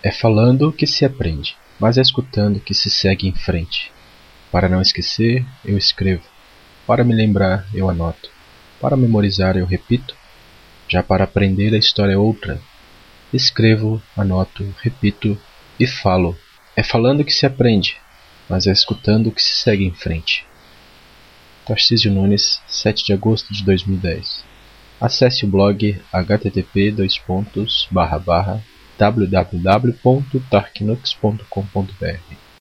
É falando que se aprende, mas é escutando que se segue em frente. Para não esquecer, eu escrevo. Para me lembrar, eu anoto. Para memorizar, eu repito. Já para aprender, a história é outra. Escrevo, anoto, repito e falo. É falando que se aprende, mas é escutando que se segue em frente. Tarcísio Nunes, 7 de agosto de 2010. Acesse o blog http www.tarknux.com.br